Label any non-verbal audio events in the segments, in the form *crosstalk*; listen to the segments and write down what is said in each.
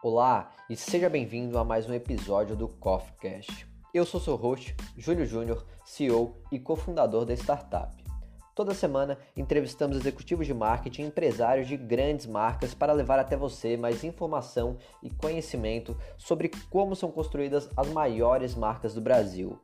Olá e seja bem-vindo a mais um episódio do CoffeeCast. Eu sou seu host, Júlio Júnior, CEO e cofundador da startup. Toda semana entrevistamos executivos de marketing e empresários de grandes marcas para levar até você mais informação e conhecimento sobre como são construídas as maiores marcas do Brasil.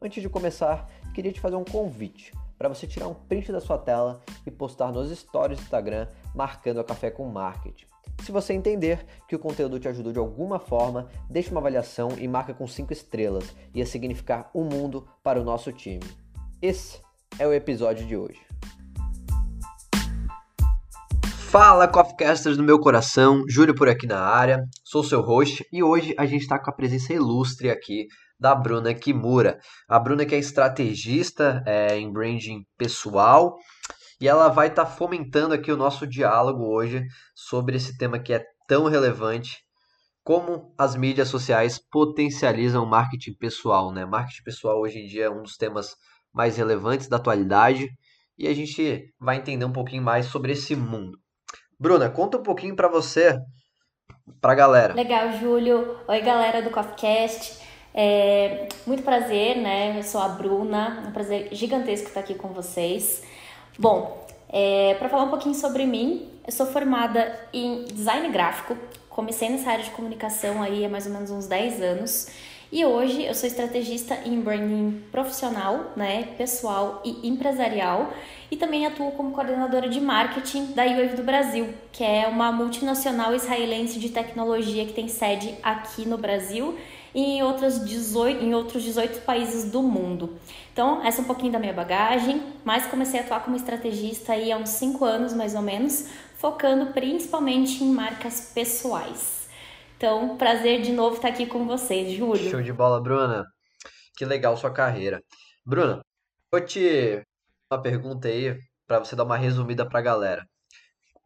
Antes de começar, queria te fazer um convite para você tirar um print da sua tela e postar nos stories do Instagram marcando a Café com Marketing. Se você entender que o conteúdo te ajudou de alguma forma, deixe uma avaliação e marca com 5 estrelas. Ia significar um mundo para o nosso time. Esse é o episódio de hoje. Fala, Coffeecasters do meu coração, Júlio por aqui na área, sou seu host e hoje a gente está com a presença ilustre aqui da Bruna Kimura. A Bruna que é estrategista é, em branding pessoal e ela vai estar tá fomentando aqui o nosso diálogo hoje sobre esse tema que é tão relevante, como as mídias sociais potencializam o marketing pessoal, né? Marketing pessoal hoje em dia é um dos temas mais relevantes da atualidade e a gente vai entender um pouquinho mais sobre esse mundo. Bruna, conta um pouquinho para você, para a galera. Legal, Júlio. Oi, galera do CoffeeCast. É muito prazer, né? Eu sou a Bruna, é um prazer gigantesco estar aqui com vocês. Bom, é, para falar um pouquinho sobre mim, eu sou formada em design gráfico, comecei nessa área de comunicação aí há mais ou menos uns 10 anos. E hoje eu sou estrategista em branding profissional, né, pessoal e empresarial, e também atuo como coordenadora de marketing da UAV do Brasil, que é uma multinacional israelense de tecnologia que tem sede aqui no Brasil e em, outras 18, em outros 18 países do mundo. Então, essa é um pouquinho da minha bagagem, mas comecei a atuar como estrategista aí há uns 5 anos mais ou menos, focando principalmente em marcas pessoais. Então, prazer de novo estar aqui com vocês, Júlio. Show de bola, Bruna. Que legal sua carreira. Bruna, vou te uma pergunta aí para você dar uma resumida para a galera.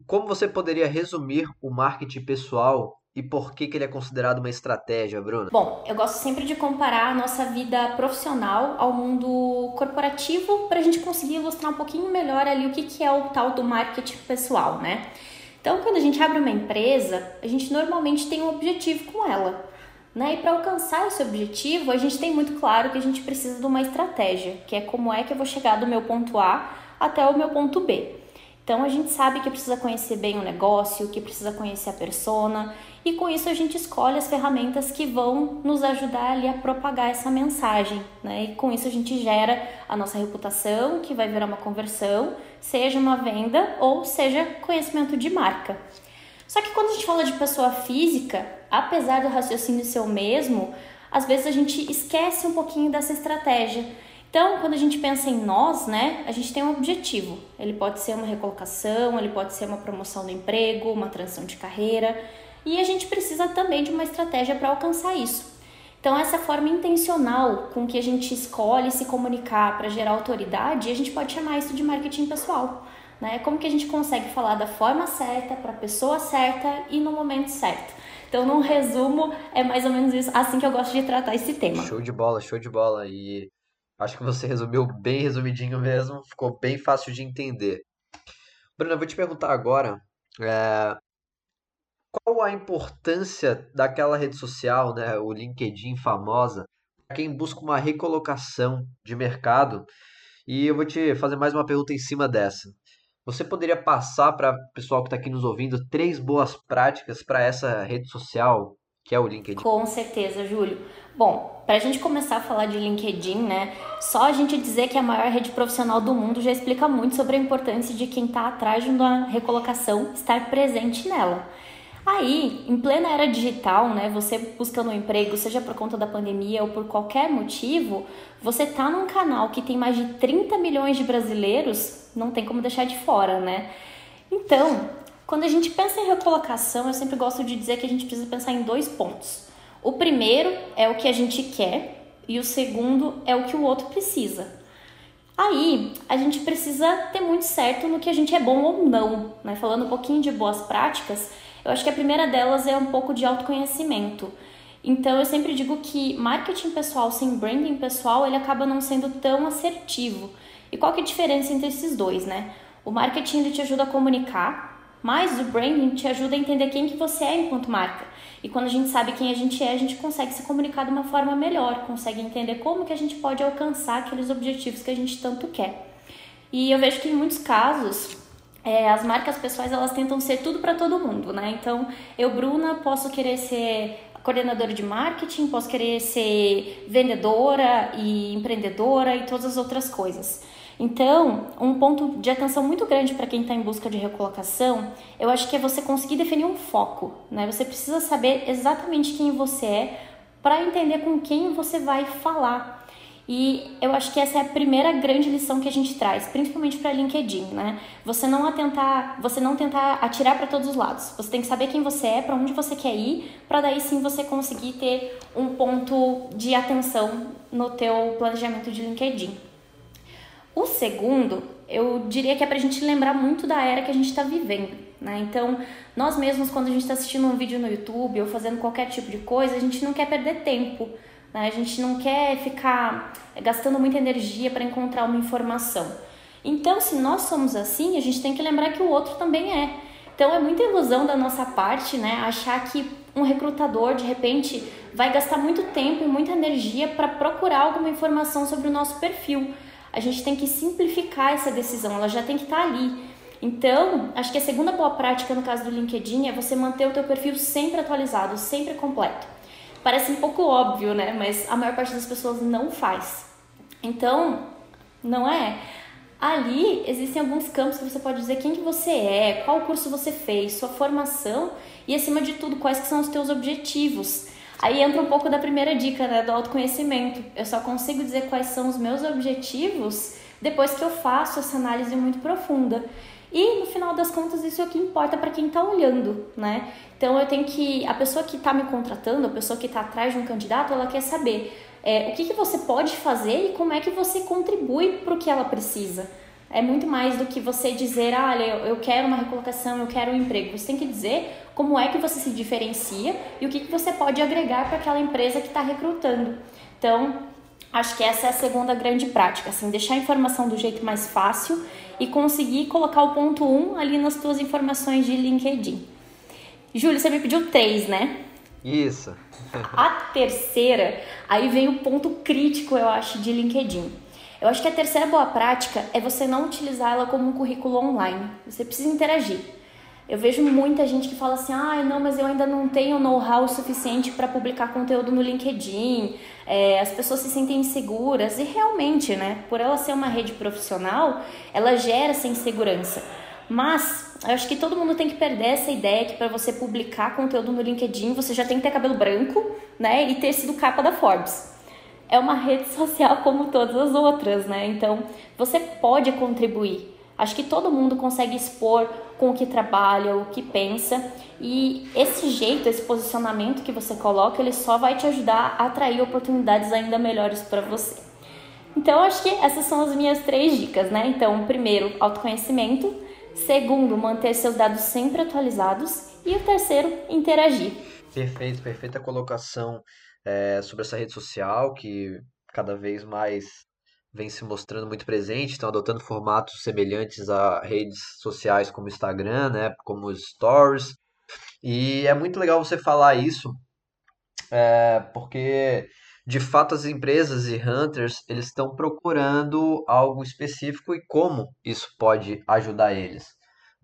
Como você poderia resumir o marketing pessoal e por que, que ele é considerado uma estratégia, Bruna? Bom, eu gosto sempre de comparar a nossa vida profissional ao mundo corporativo para a gente conseguir ilustrar um pouquinho melhor ali o que, que é o tal do marketing pessoal, né? Então, quando a gente abre uma empresa, a gente normalmente tem um objetivo com ela. Né? E para alcançar esse objetivo, a gente tem muito claro que a gente precisa de uma estratégia, que é como é que eu vou chegar do meu ponto A até o meu ponto B. Então a gente sabe que precisa conhecer bem o negócio, que precisa conhecer a persona, e com isso a gente escolhe as ferramentas que vão nos ajudar ali a propagar essa mensagem, né? E com isso a gente gera a nossa reputação, que vai virar uma conversão, seja uma venda ou seja conhecimento de marca. Só que quando a gente fala de pessoa física, apesar do raciocínio ser o mesmo, às vezes a gente esquece um pouquinho dessa estratégia então, quando a gente pensa em nós, né, a gente tem um objetivo. Ele pode ser uma recolocação, ele pode ser uma promoção do emprego, uma transição de carreira, e a gente precisa também de uma estratégia para alcançar isso. Então, essa forma intencional com que a gente escolhe se comunicar para gerar autoridade, a gente pode chamar isso de marketing pessoal. Né? Como que a gente consegue falar da forma certa, para a pessoa certa e no momento certo. Então, num resumo, é mais ou menos isso, assim que eu gosto de tratar esse tema. Show de bola, show de bola. E Acho que você resumiu bem resumidinho mesmo, ficou bem fácil de entender. Bruna, eu vou te perguntar agora, é, qual a importância daquela rede social, né, o LinkedIn famosa, para quem busca uma recolocação de mercado? E eu vou te fazer mais uma pergunta em cima dessa. Você poderia passar para o pessoal que está aqui nos ouvindo três boas práticas para essa rede social que é o LinkedIn? Com certeza, Júlio. Bom, para a gente começar a falar de LinkedIn, né? Só a gente dizer que é a maior rede profissional do mundo já explica muito sobre a importância de quem está atrás de uma recolocação estar presente nela. Aí, em plena era digital, né, você buscando um emprego, seja por conta da pandemia ou por qualquer motivo, você tá num canal que tem mais de 30 milhões de brasileiros, não tem como deixar de fora, né? Então, quando a gente pensa em recolocação, eu sempre gosto de dizer que a gente precisa pensar em dois pontos. O primeiro é o que a gente quer e o segundo é o que o outro precisa. Aí a gente precisa ter muito certo no que a gente é bom ou não. Né? Falando um pouquinho de boas práticas, eu acho que a primeira delas é um pouco de autoconhecimento. Então eu sempre digo que marketing pessoal sem branding pessoal ele acaba não sendo tão assertivo. E qual que é a diferença entre esses dois, né? O marketing ele te ajuda a comunicar, mas o branding te ajuda a entender quem que você é enquanto marca. E quando a gente sabe quem a gente é, a gente consegue se comunicar de uma forma melhor, consegue entender como que a gente pode alcançar aqueles objetivos que a gente tanto quer. E eu vejo que em muitos casos é, as marcas pessoais elas tentam ser tudo para todo mundo, né? Então, eu, Bruna, posso querer ser coordenadora de marketing, posso querer ser vendedora e empreendedora e todas as outras coisas. Então, um ponto de atenção muito grande para quem está em busca de recolocação, eu acho que é você conseguir definir um foco, né? Você precisa saber exatamente quem você é para entender com quem você vai falar. E eu acho que essa é a primeira grande lição que a gente traz, principalmente para LinkedIn, né? Você não atentar, você não tentar atirar para todos os lados. Você tem que saber quem você é, para onde você quer ir, para daí sim você conseguir ter um ponto de atenção no teu planejamento de LinkedIn. O segundo, eu diria que é para a gente lembrar muito da era que a gente está vivendo, né? Então, nós mesmos quando a gente está assistindo um vídeo no YouTube ou fazendo qualquer tipo de coisa, a gente não quer perder tempo né? A gente não quer ficar gastando muita energia para encontrar uma informação. Então, se nós somos assim, a gente tem que lembrar que o outro também é. Então, é muita ilusão da nossa parte, né? Achar que um recrutador, de repente, vai gastar muito tempo e muita energia para procurar alguma informação sobre o nosso perfil. A gente tem que simplificar essa decisão, ela já tem que estar tá ali. Então, acho que a segunda boa prática no caso do LinkedIn é você manter o teu perfil sempre atualizado, sempre completo. Parece um pouco óbvio, né? Mas a maior parte das pessoas não faz. Então, não é? Ali existem alguns campos que você pode dizer quem que você é, qual curso você fez, sua formação e acima de tudo quais que são os teus objetivos. Aí entra um pouco da primeira dica, né, do autoconhecimento. Eu só consigo dizer quais são os meus objetivos depois que eu faço essa análise muito profunda. E no final das contas, isso é o que importa para quem está olhando, né? Então eu tenho que. A pessoa que está me contratando, a pessoa que está atrás de um candidato, ela quer saber é, o que, que você pode fazer e como é que você contribui para o que ela precisa. É muito mais do que você dizer, ah, olha, eu quero uma recolocação, eu quero um emprego. Você tem que dizer como é que você se diferencia e o que, que você pode agregar para aquela empresa que está recrutando. Então, Acho que essa é a segunda grande prática, assim, deixar a informação do jeito mais fácil e conseguir colocar o ponto 1 um ali nas tuas informações de LinkedIn. Júlio, você me pediu três, né? Isso. a terceira, aí vem o ponto crítico, eu acho, de LinkedIn. Eu acho que a terceira boa prática é você não utilizar ela como um currículo online. Você precisa interagir. Eu vejo muita gente que fala assim: ah, não, mas eu ainda não tenho know-how suficiente para publicar conteúdo no LinkedIn. É, as pessoas se sentem inseguras. E realmente, né, por ela ser uma rede profissional, ela gera essa insegurança. Mas eu acho que todo mundo tem que perder essa ideia que para você publicar conteúdo no LinkedIn você já tem que ter cabelo branco, né, e ter sido capa da Forbes. É uma rede social como todas as outras, né? Então você pode contribuir. Acho que todo mundo consegue expor com o que trabalha, o que pensa, e esse jeito, esse posicionamento que você coloca, ele só vai te ajudar a atrair oportunidades ainda melhores para você. Então, acho que essas são as minhas três dicas, né? Então, primeiro, autoconhecimento. Segundo, manter seus dados sempre atualizados. E o terceiro, interagir. Perfeito, perfeita colocação é, sobre essa rede social que cada vez mais vem se mostrando muito presente, estão adotando formatos semelhantes a redes sociais como Instagram, né, como Stories. E é muito legal você falar isso, é, porque de fato as empresas e hunters eles estão procurando algo específico e como isso pode ajudar eles.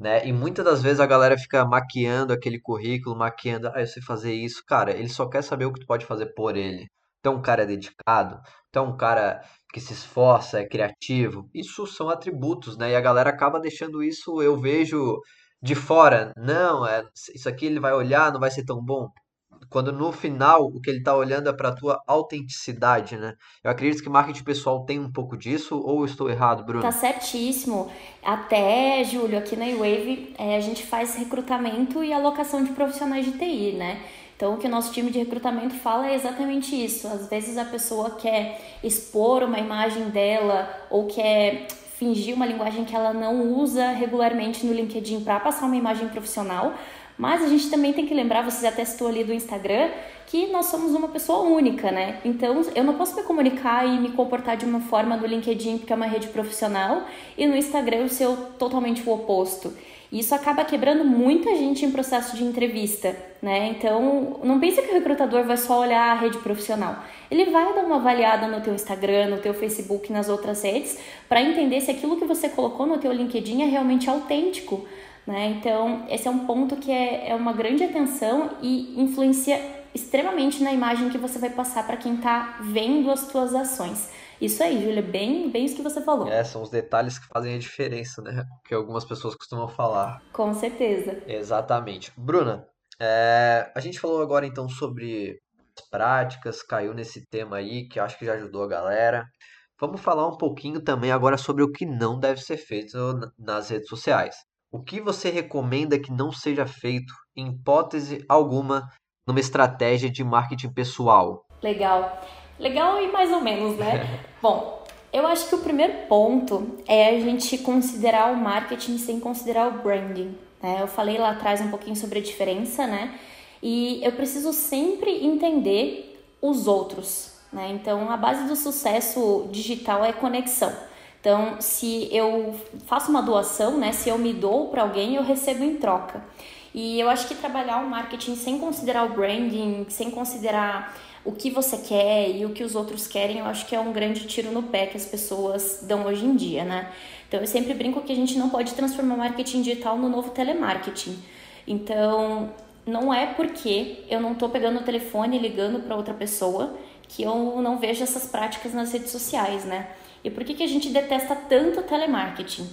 Né? E muitas das vezes a galera fica maquiando aquele currículo, maquiando, ah, eu sei fazer isso. Cara, ele só quer saber o que tu pode fazer por ele. Então, um cara é dedicado, então um cara que se esforça, é criativo. Isso são atributos, né? E a galera acaba deixando isso, eu vejo de fora. Não, é, isso aqui ele vai olhar, não vai ser tão bom. Quando no final o que ele está olhando é para a tua autenticidade, né? Eu acredito que marketing pessoal tem um pouco disso, ou estou errado, Bruno? Tá certíssimo. Até, Júlio, aqui na Wave é, a gente faz recrutamento e alocação de profissionais de TI, né? Então, o que o nosso time de recrutamento fala é exatamente isso. Às vezes a pessoa quer expor uma imagem dela ou quer fingir uma linguagem que ela não usa regularmente no LinkedIn para passar uma imagem profissional, mas a gente também tem que lembrar, você já testou ali do Instagram, que nós somos uma pessoa única, né? Então eu não posso me comunicar e me comportar de uma forma no LinkedIn, porque é uma rede profissional, e no Instagram eu ser totalmente o oposto. E isso acaba quebrando muita gente em processo de entrevista, né? Então, não pense que o recrutador vai só olhar a rede profissional. Ele vai dar uma avaliada no teu Instagram, no teu Facebook, nas outras redes, para entender se aquilo que você colocou no teu LinkedIn é realmente autêntico, né? Então, esse é um ponto que é, é uma grande atenção e influencia extremamente na imagem que você vai passar para quem está vendo as tuas ações. Isso aí, Júlia, bem, bem isso que você falou. É, são os detalhes que fazem a diferença, né? Que algumas pessoas costumam falar. Com certeza. Exatamente. Bruna, é, a gente falou agora então sobre práticas, caiu nesse tema aí que acho que já ajudou a galera. Vamos falar um pouquinho também agora sobre o que não deve ser feito nas redes sociais. O que você recomenda que não seja feito, em hipótese alguma, numa estratégia de marketing pessoal? Legal. Legal e mais ou menos, né? *laughs* Bom, eu acho que o primeiro ponto é a gente considerar o marketing sem considerar o branding. Né? Eu falei lá atrás um pouquinho sobre a diferença, né? E eu preciso sempre entender os outros, né? Então, a base do sucesso digital é conexão. Então, se eu faço uma doação, né? Se eu me dou para alguém, eu recebo em troca. E eu acho que trabalhar o marketing sem considerar o branding, sem considerar o que você quer e o que os outros querem, eu acho que é um grande tiro no pé que as pessoas dão hoje em dia, né? Então eu sempre brinco que a gente não pode transformar o marketing digital no novo telemarketing. Então, não é porque eu não estou pegando o telefone e ligando para outra pessoa que eu não vejo essas práticas nas redes sociais, né? E por que, que a gente detesta tanto o telemarketing?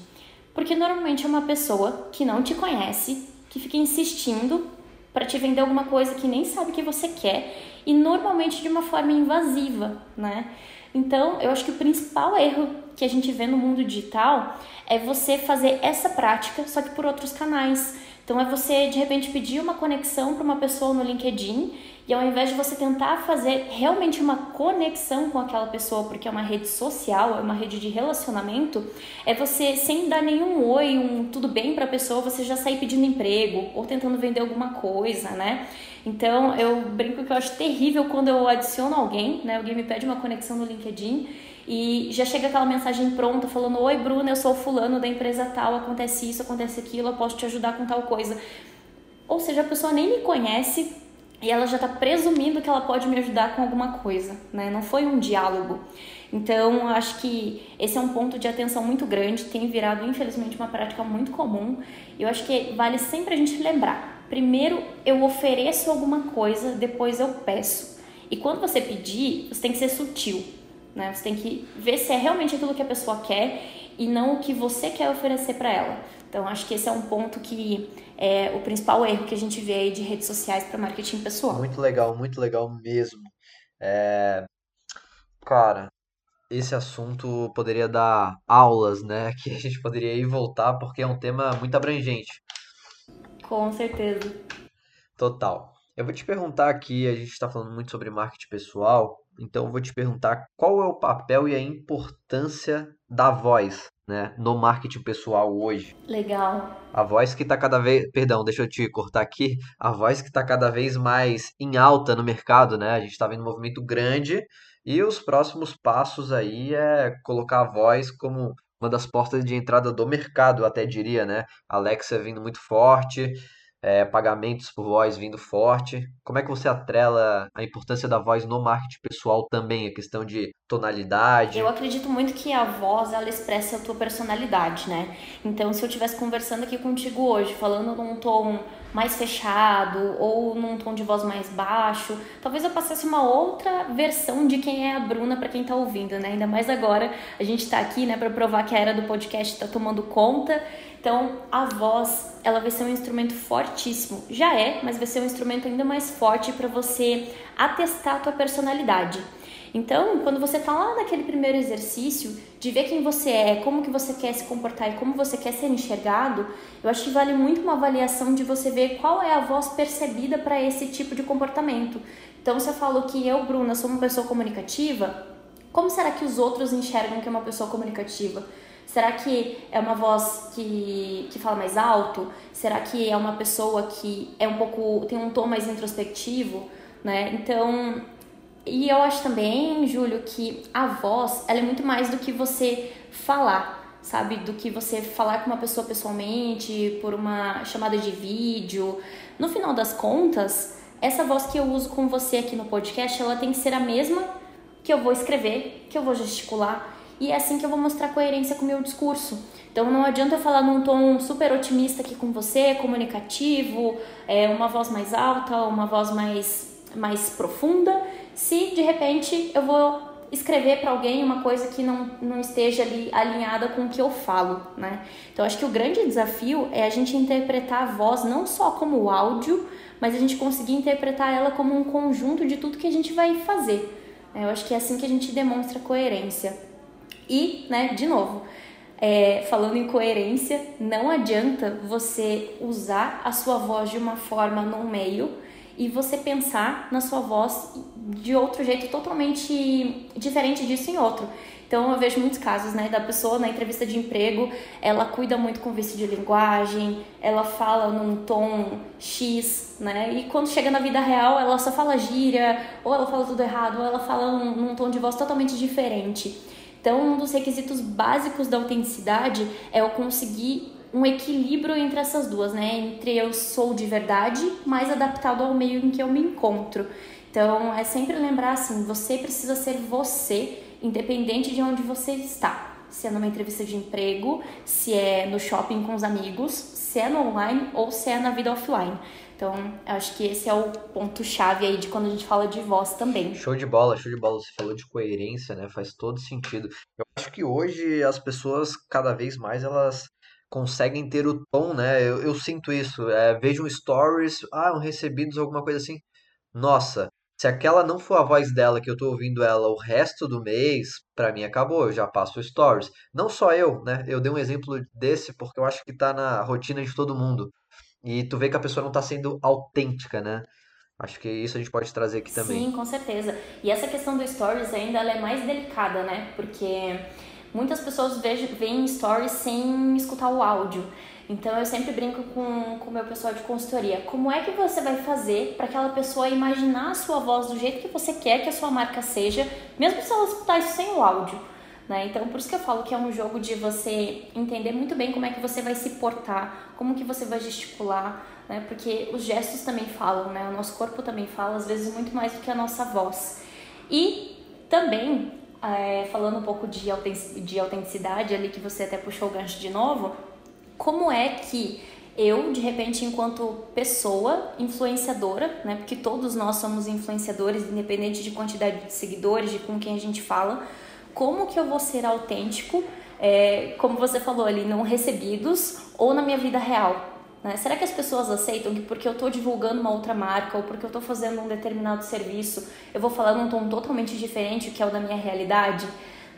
Porque normalmente é uma pessoa que não te conhece, que fica insistindo para te vender alguma coisa que nem sabe que você quer e normalmente de uma forma invasiva, né? Então, eu acho que o principal erro que a gente vê no mundo digital é você fazer essa prática, só que por outros canais. Então, é você de repente pedir uma conexão para uma pessoa no LinkedIn e ao invés de você tentar fazer realmente uma conexão com aquela pessoa, porque é uma rede social, é uma rede de relacionamento, é você, sem dar nenhum oi, um tudo bem para a pessoa, você já sair pedindo emprego ou tentando vender alguma coisa, né? Então, eu brinco que eu acho terrível quando eu adiciono alguém, né? Alguém me pede uma conexão no LinkedIn e já chega aquela mensagem pronta falando: Oi, Bruna, eu sou fulano da empresa tal, acontece isso, acontece aquilo, eu posso te ajudar com tal coisa. Ou seja, a pessoa nem me conhece e ela já está presumindo que ela pode me ajudar com alguma coisa, né? Não foi um diálogo. Então, acho que esse é um ponto de atenção muito grande, tem virado, infelizmente, uma prática muito comum. E eu acho que vale sempre a gente lembrar. Primeiro, eu ofereço alguma coisa, depois eu peço. E quando você pedir, você tem que ser sutil, né? Você tem que ver se é realmente aquilo que a pessoa quer e não o que você quer oferecer para ela. Então, acho que esse é um ponto que é o principal erro que a gente vê aí de redes sociais para marketing pessoal. Muito legal, muito legal mesmo. É... Cara, esse assunto poderia dar aulas, né? *laughs* Que a gente poderia ir voltar, porque é um tema muito abrangente. Com certeza. Total. Eu vou te perguntar aqui, a gente está falando muito sobre marketing pessoal, então eu vou te perguntar qual é o papel e a importância da voz né, no marketing pessoal hoje. Legal. A voz que está cada vez, perdão, deixa eu te cortar aqui, a voz que está cada vez mais em alta no mercado, né? A gente está vendo um movimento grande e os próximos passos aí é colocar a voz como uma das portas de entrada do mercado, eu até diria, né? Alexa vindo muito forte, é, pagamentos por voz vindo forte. Como é que você atrela a importância da voz no marketing pessoal também, a questão de tonalidade? Eu acredito muito que a voz ela expressa a tua personalidade, né? Então, se eu estivesse conversando aqui contigo hoje, falando num tom mais fechado ou num tom de voz mais baixo, talvez eu passasse uma outra versão de quem é a Bruna para quem tá ouvindo, né? Ainda mais agora a gente tá aqui, né, para provar que a era do podcast tá tomando conta então, a voz, ela vai ser um instrumento fortíssimo. Já é, mas vai ser um instrumento ainda mais forte para você atestar a tua personalidade. Então, quando você está lá naquele primeiro exercício de ver quem você é, como que você quer se comportar e como você quer ser enxergado, eu acho que vale muito uma avaliação de você ver qual é a voz percebida para esse tipo de comportamento. Então, se eu falo que eu, Bruna, sou uma pessoa comunicativa, como será que os outros enxergam que é uma pessoa comunicativa? Será que é uma voz que, que fala mais alto? Será que é uma pessoa que é um pouco tem um tom mais introspectivo, né? Então, e eu acho também, Júlio, que a voz ela é muito mais do que você falar sabe? Do que você falar com uma pessoa pessoalmente, por uma chamada de vídeo. No final das contas, essa voz que eu uso com você aqui no podcast, ela tem que ser a mesma que eu vou escrever, que eu vou gesticular, e é assim que eu vou mostrar coerência com o meu discurso. Então não adianta eu falar num tom super otimista aqui com você, comunicativo, é, uma voz mais alta, uma voz mais, mais profunda, se de repente eu vou escrever para alguém uma coisa que não, não esteja ali alinhada com o que eu falo, né? Então acho que o grande desafio é a gente interpretar a voz não só como áudio, mas a gente conseguir interpretar ela como um conjunto de tudo que a gente vai fazer. Eu acho que é assim que a gente demonstra coerência. E, né, de novo, é, falando em coerência, não adianta você usar a sua voz de uma forma num meio e você pensar na sua voz de outro jeito totalmente diferente disso em outro. Então eu vejo muitos casos, né, da pessoa na entrevista de emprego, ela cuida muito com vício de linguagem, ela fala num tom X, né, e quando chega na vida real ela só fala gíria, ou ela fala tudo errado, ou ela fala num, num tom de voz totalmente diferente. Então um dos requisitos básicos da autenticidade é eu conseguir um equilíbrio entre essas duas, né, entre eu sou de verdade, mais adaptado ao meio em que eu me encontro. Então é sempre lembrar assim, você precisa ser você independente de onde você está. Se é numa entrevista de emprego, se é no shopping com os amigos, se é no online ou se é na vida offline. Então, acho que esse é o ponto-chave aí de quando a gente fala de voz também. Show de bola, show de bola. Você falou de coerência, né? Faz todo sentido. Eu acho que hoje as pessoas, cada vez mais, elas conseguem ter o tom, né? Eu, eu sinto isso. É, vejo um stories, ah, um recebidos, alguma coisa assim. Nossa, se aquela não for a voz dela, que eu tô ouvindo ela o resto do mês, para mim acabou, eu já passo stories. Não só eu, né? Eu dei um exemplo desse porque eu acho que tá na rotina de todo mundo. E tu vê que a pessoa não tá sendo autêntica, né? Acho que isso a gente pode trazer aqui também. Sim, com certeza. E essa questão do stories ainda é mais delicada, né? Porque muitas pessoas veem stories sem escutar o áudio. Então eu sempre brinco com o meu pessoal de consultoria. Como é que você vai fazer para aquela pessoa imaginar a sua voz do jeito que você quer que a sua marca seja, mesmo se ela escutar isso sem o áudio? Né? Então por isso que eu falo que é um jogo de você entender muito bem como é que você vai se portar, como que você vai gesticular, né? Porque os gestos também falam, né? O nosso corpo também fala, às vezes muito mais do que a nossa voz. E também, é, falando um pouco de autenticidade ali, que você até puxou o gancho de novo, como é que eu, de repente, enquanto pessoa influenciadora, né, porque todos nós somos influenciadores, independente de quantidade de seguidores, de com quem a gente fala, como que eu vou ser autêntico, é, como você falou ali, não recebidos ou na minha vida real? Né? Será que as pessoas aceitam que porque eu estou divulgando uma outra marca ou porque eu estou fazendo um determinado serviço, eu vou falar num tom totalmente diferente que é o da minha realidade?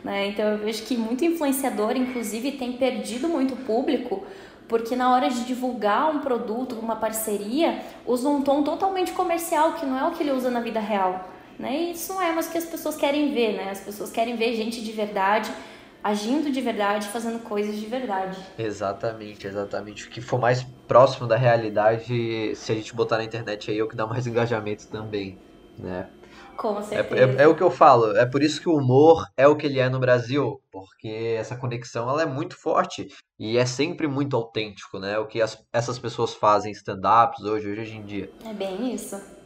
Né? Então eu vejo que muito influenciador, inclusive, tem perdido muito público porque na hora de divulgar um produto, uma parceria, usa um tom totalmente comercial, que não é o que ele usa na vida real. Né? E isso não é mais o que as pessoas querem ver, né? As pessoas querem ver gente de verdade, agindo de verdade, fazendo coisas de verdade. Exatamente, exatamente. O que for mais próximo da realidade, se a gente botar na internet aí, é o que dá mais *laughs* engajamento também, né? Com é, certeza. É, é, é, o que eu falo. É por isso que o humor é o que ele é no Brasil, porque essa conexão ela é muito forte e é sempre muito autêntico, né? O que as, essas pessoas fazem stand-ups hoje, hoje em dia. É bem isso.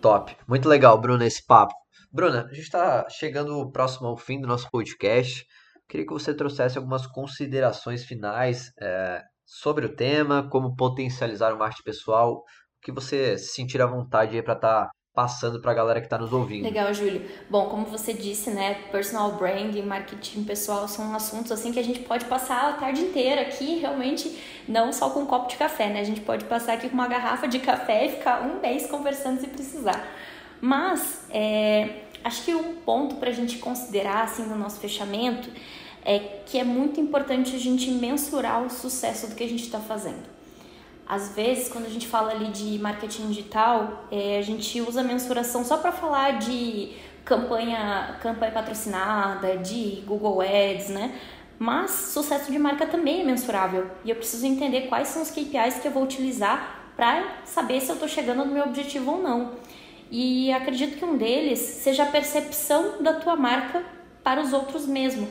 Top. Muito legal, Bruna, esse papo. Bruna, a gente está chegando próximo ao fim do nosso podcast. Queria que você trouxesse algumas considerações finais é, sobre o tema, como potencializar o marketing pessoal, o que você se sentir à vontade para estar tá passando para a galera que está nos ouvindo. Legal, Júlio. Bom, como você disse, né, personal brand e marketing pessoal são assuntos assim que a gente pode passar a tarde inteira aqui, realmente não só com um copo de café, né? A gente pode passar aqui com uma garrafa de café e ficar um mês conversando se precisar. Mas é, acho que um ponto para a gente considerar assim no nosso fechamento é que é muito importante a gente mensurar o sucesso do que a gente está fazendo. Às vezes, quando a gente fala ali de marketing digital, é, a gente usa mensuração só para falar de campanha, campanha patrocinada, de Google Ads, né? Mas sucesso de marca também é mensurável e eu preciso entender quais são os KPIs que eu vou utilizar para saber se eu estou chegando no meu objetivo ou não. E acredito que um deles seja a percepção da tua marca para os outros mesmo.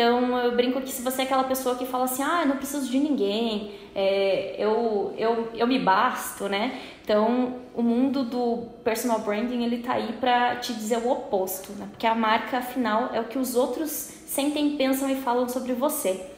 Então eu brinco que se você é aquela pessoa que fala assim, ah, eu não preciso de ninguém, é, eu, eu, eu me basto, né? Então o mundo do personal branding ele tá aí para te dizer o oposto, né? Porque a marca afinal é o que os outros sentem, pensam e falam sobre você.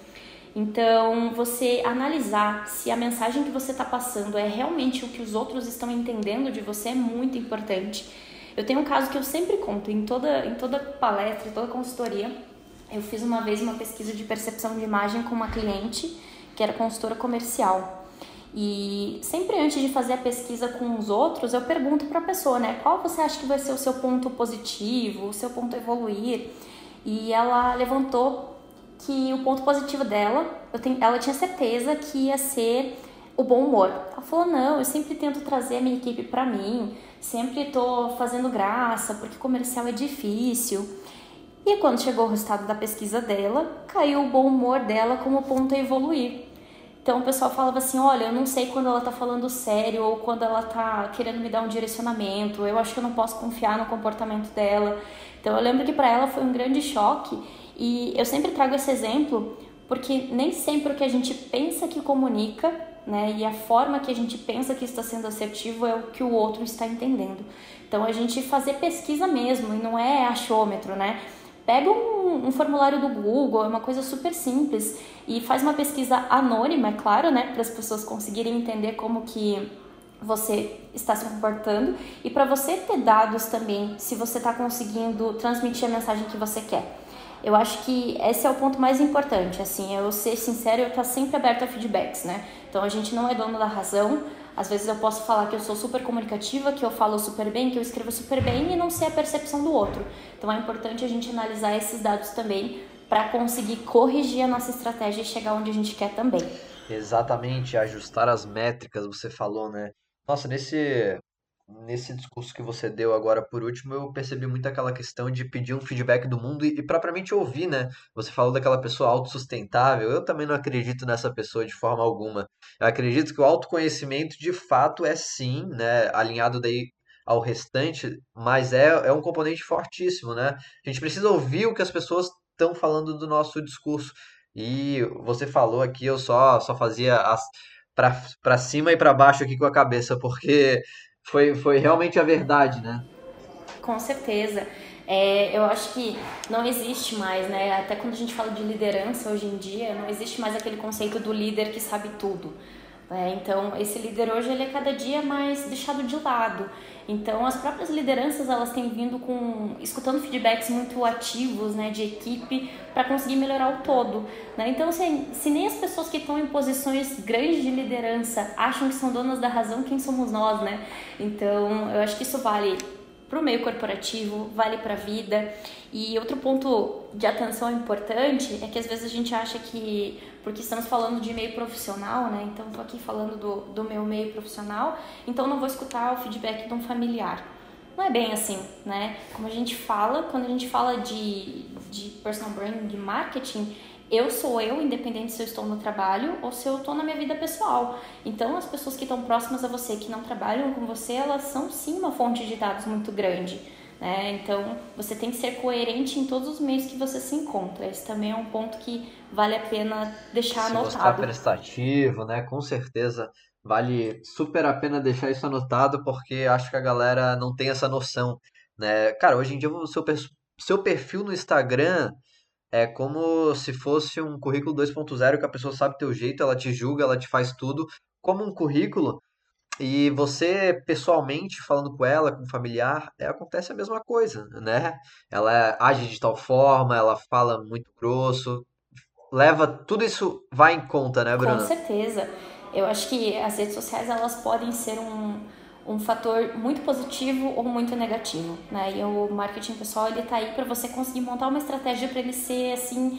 Então, você analisar se a mensagem que você está passando é realmente o que os outros estão entendendo de você é muito importante. Eu tenho um caso que eu sempre conto em toda, em toda palestra, em toda consultoria. Eu fiz uma vez uma pesquisa de percepção de imagem com uma cliente que era consultora comercial. E sempre antes de fazer a pesquisa com os outros, eu pergunto para a pessoa, né, qual você acha que vai ser o seu ponto positivo, o seu ponto evoluir? E ela levantou que o ponto positivo dela, tenho, ela tinha certeza que ia ser o bom humor. Ela falou: "Não, eu sempre tento trazer a minha equipe para mim, sempre tô fazendo graça, porque comercial é difícil". E quando chegou o resultado da pesquisa dela, caiu o bom humor dela como ponto a evoluir. Então o pessoal falava assim: olha, eu não sei quando ela tá falando sério ou quando ela tá querendo me dar um direcionamento, eu acho que eu não posso confiar no comportamento dela. Então eu lembro que para ela foi um grande choque e eu sempre trago esse exemplo porque nem sempre o que a gente pensa que comunica, né, e a forma que a gente pensa que está sendo assertivo é o que o outro está entendendo. Então a gente fazer pesquisa mesmo e não é achômetro, né? Pega um, um, formulário do Google, é uma coisa super simples, e faz uma pesquisa anônima, é claro, né, para as pessoas conseguirem entender como que você está se comportando e para você ter dados também, se você está conseguindo transmitir a mensagem que você quer. Eu acho que esse é o ponto mais importante, assim, eu ser sincero, eu estar sempre aberto a feedbacks, né? Então a gente não é dono da razão, às vezes eu posso falar que eu sou super comunicativa, que eu falo super bem, que eu escrevo super bem e não sei a percepção do outro. Então é importante a gente analisar esses dados também para conseguir corrigir a nossa estratégia e chegar onde a gente quer também. Exatamente, ajustar as métricas, você falou, né? Nossa, nesse nesse discurso que você deu agora por último, eu percebi muito aquela questão de pedir um feedback do mundo e, e propriamente ouvir, né? Você falou daquela pessoa autossustentável. Eu também não acredito nessa pessoa de forma alguma. Eu acredito que o autoconhecimento, de fato, é sim, né? Alinhado daí ao restante, mas é, é um componente fortíssimo, né? A gente precisa ouvir o que as pessoas estão falando do nosso discurso. E você falou aqui, eu só, só fazia as para cima e para baixo aqui com a cabeça, porque foi, foi realmente a verdade, né? Com certeza. É, eu acho que não existe mais, né? Até quando a gente fala de liderança hoje em dia, não existe mais aquele conceito do líder que sabe tudo. Né? Então, esse líder hoje ele é cada dia mais deixado de lado. Então, as próprias lideranças elas têm vindo com escutando feedbacks muito ativos, né, de equipe para conseguir melhorar o todo. Né? Então, assim, se nem as pessoas que estão em posições grandes de liderança acham que são donas da razão, quem somos nós, né? Então, eu acho que isso vale para o meio corporativo, vale para a vida. E outro ponto de atenção importante é que às vezes a gente acha que, porque estamos falando de meio profissional, né? Então, estou aqui falando do, do meu meio profissional, então não vou escutar o feedback de um familiar. Não é bem assim, né? Como a gente fala, quando a gente fala de, de personal branding, de marketing, eu sou eu, independente se eu estou no trabalho ou se eu estou na minha vida pessoal. Então, as pessoas que estão próximas a você, que não trabalham com você, elas são sim uma fonte de dados muito grande. Né? Então, você tem que ser coerente em todos os meios que você se encontra. Esse também é um ponto que vale a pena deixar se anotado. Mostrar prestativo, né? Com certeza vale super a pena deixar isso anotado, porque acho que a galera não tem essa noção. Né? Cara, hoje em dia o seu, seu perfil no Instagram é como se fosse um currículo 2.0 que a pessoa sabe teu jeito, ela te julga, ela te faz tudo como um currículo. E você, pessoalmente, falando com ela, com o familiar, é, acontece a mesma coisa, né? Ela age de tal forma, ela fala muito grosso, leva tudo isso vai em conta, né, Bruna? Com certeza. Eu acho que as redes sociais elas podem ser um, um fator muito positivo ou muito negativo, né? E o marketing pessoal ele tá aí para você conseguir montar uma estratégia para ele ser assim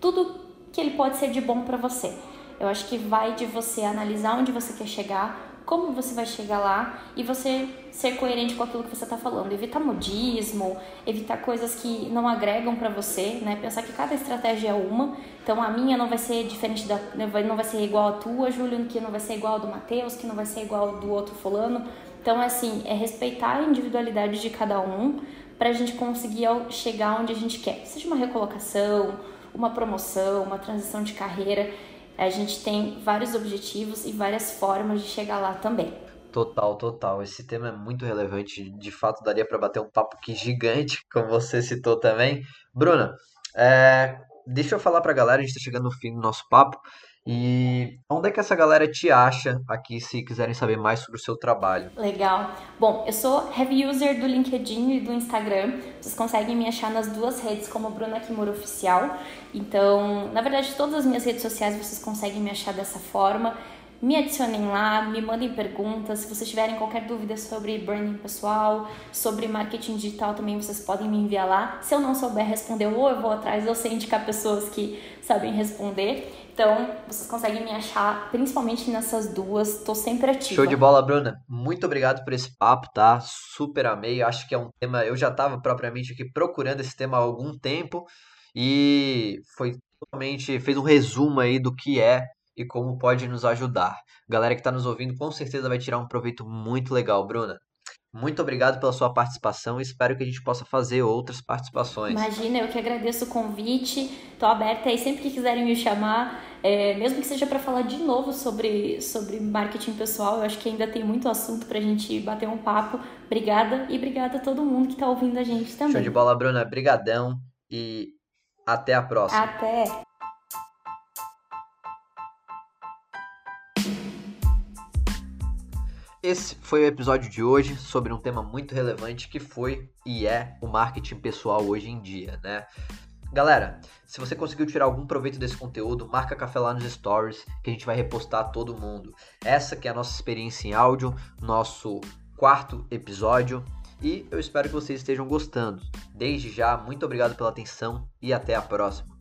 tudo que ele pode ser de bom para você. Eu acho que vai de você analisar onde você quer chegar, como você vai chegar lá e você ser coerente com aquilo que você está falando. Evitar modismo, evitar coisas que não agregam para você, né? Pensar que cada estratégia é uma. Então a minha não vai ser diferente da, não vai ser igual a tua, Júlio, que não vai ser igual a do Matheus, que não vai ser igual do outro fulano. Então assim, é respeitar a individualidade de cada um para a gente conseguir chegar onde a gente quer. Seja uma recolocação, uma promoção, uma transição de carreira. A gente tem vários objetivos e várias formas de chegar lá também. Total, total. Esse tema é muito relevante. De fato, daria para bater um papo que gigante, como você citou também. Bruna, é, deixa eu falar para a galera, a gente está chegando no fim do nosso papo. E onde é que essa galera te acha aqui se quiserem saber mais sobre o seu trabalho? Legal. Bom, eu sou heavy user do LinkedIn e do Instagram. Vocês conseguem me achar nas duas redes como Bruna Kimura Oficial. Então, na verdade, todas as minhas redes sociais vocês conseguem me achar dessa forma me adicionem lá, me mandem perguntas. Se vocês tiverem qualquer dúvida sobre branding pessoal, sobre marketing digital, também vocês podem me enviar lá. Se eu não souber responder, ou eu vou atrás, eu sei indicar pessoas que sabem responder. Então, vocês conseguem me achar principalmente nessas duas. Tô sempre ativa. Show de bola, Bruna. Muito obrigado por esse papo, tá? Super amei. Acho que é um tema. Eu já estava propriamente aqui procurando esse tema há algum tempo e foi totalmente. fez um resumo aí do que é e como pode nos ajudar. Galera que está nos ouvindo com certeza vai tirar um proveito muito legal, Bruna. Muito obrigado pela sua participação e espero que a gente possa fazer outras participações. Imagina, eu que agradeço o convite. Estou aberta aí sempre que quiserem me chamar, é, mesmo que seja para falar de novo sobre, sobre marketing pessoal. Eu acho que ainda tem muito assunto para a gente bater um papo. Obrigada e obrigada a todo mundo que está ouvindo a gente também. Show de bola, Bruna. Brigadão e até a próxima. Até. Esse foi o episódio de hoje sobre um tema muito relevante que foi e é o marketing pessoal hoje em dia, né? Galera, se você conseguiu tirar algum proveito desse conteúdo, marca café lá nos stories que a gente vai repostar a todo mundo. Essa que é a nossa experiência em áudio, nosso quarto episódio e eu espero que vocês estejam gostando. Desde já, muito obrigado pela atenção e até a próxima.